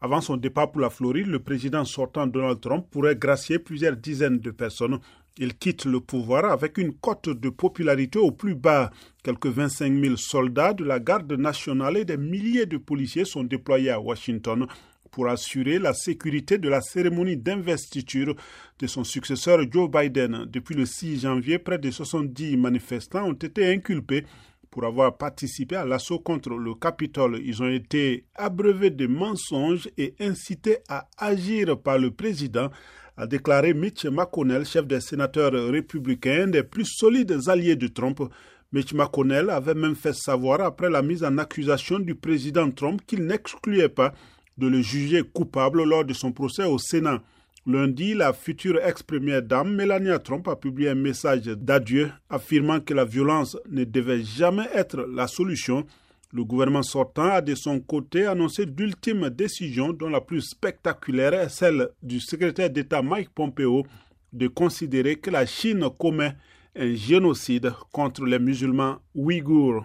Avant son départ pour la Floride, le président sortant Donald Trump pourrait gracier plusieurs dizaines de personnes. Il quitte le pouvoir avec une cote de popularité au plus bas. Quelques 25 000 soldats de la garde nationale et des milliers de policiers sont déployés à Washington pour assurer la sécurité de la cérémonie d'investiture de son successeur Joe Biden. Depuis le 6 janvier, près de 70 manifestants ont été inculpés pour avoir participé à l'assaut contre le Capitole. Ils ont été abreuvés de mensonges et incités à agir par le président, a déclaré Mitch McConnell, chef des sénateurs républicains, des plus solides alliés de Trump. Mitch McConnell avait même fait savoir après la mise en accusation du président Trump qu'il n'excluait pas de le juger coupable lors de son procès au Sénat. Lundi, la future ex-première dame Melania Trump a publié un message d'adieu affirmant que la violence ne devait jamais être la solution. Le gouvernement sortant a de son côté annoncé d'ultimes décisions dont la plus spectaculaire est celle du secrétaire d'État Mike Pompeo de considérer que la Chine commet un génocide contre les musulmans ouïghours.